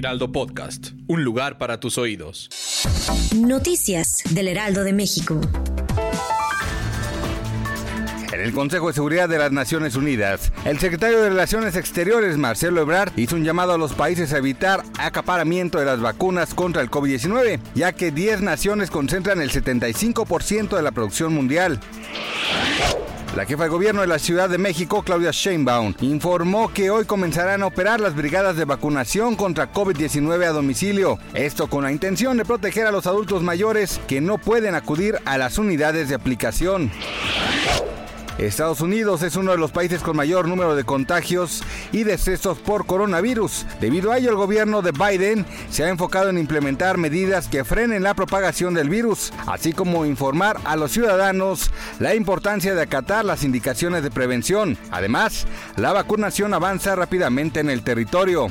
Heraldo Podcast, un lugar para tus oídos. Noticias del Heraldo de México. En el Consejo de Seguridad de las Naciones Unidas, el secretario de Relaciones Exteriores, Marcelo Ebrard, hizo un llamado a los países a evitar acaparamiento de las vacunas contra el COVID-19, ya que 10 naciones concentran el 75% de la producción mundial. La jefa de gobierno de la Ciudad de México, Claudia Sheinbaum, informó que hoy comenzarán a operar las brigadas de vacunación contra COVID-19 a domicilio. Esto con la intención de proteger a los adultos mayores que no pueden acudir a las unidades de aplicación. Estados Unidos es uno de los países con mayor número de contagios y decesos por coronavirus. Debido a ello, el gobierno de Biden se ha enfocado en implementar medidas que frenen la propagación del virus, así como informar a los ciudadanos la importancia de acatar las indicaciones de prevención. Además, la vacunación avanza rápidamente en el territorio.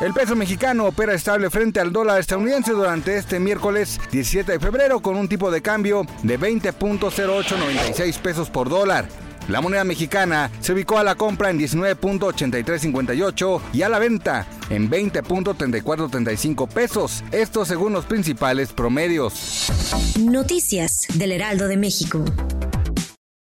El peso mexicano opera estable frente al dólar estadounidense durante este miércoles 17 de febrero con un tipo de cambio de 20.0896 pesos por dólar. La moneda mexicana se ubicó a la compra en 19.8358 y a la venta en 20.3435 pesos, esto según los principales promedios. Noticias del Heraldo de México.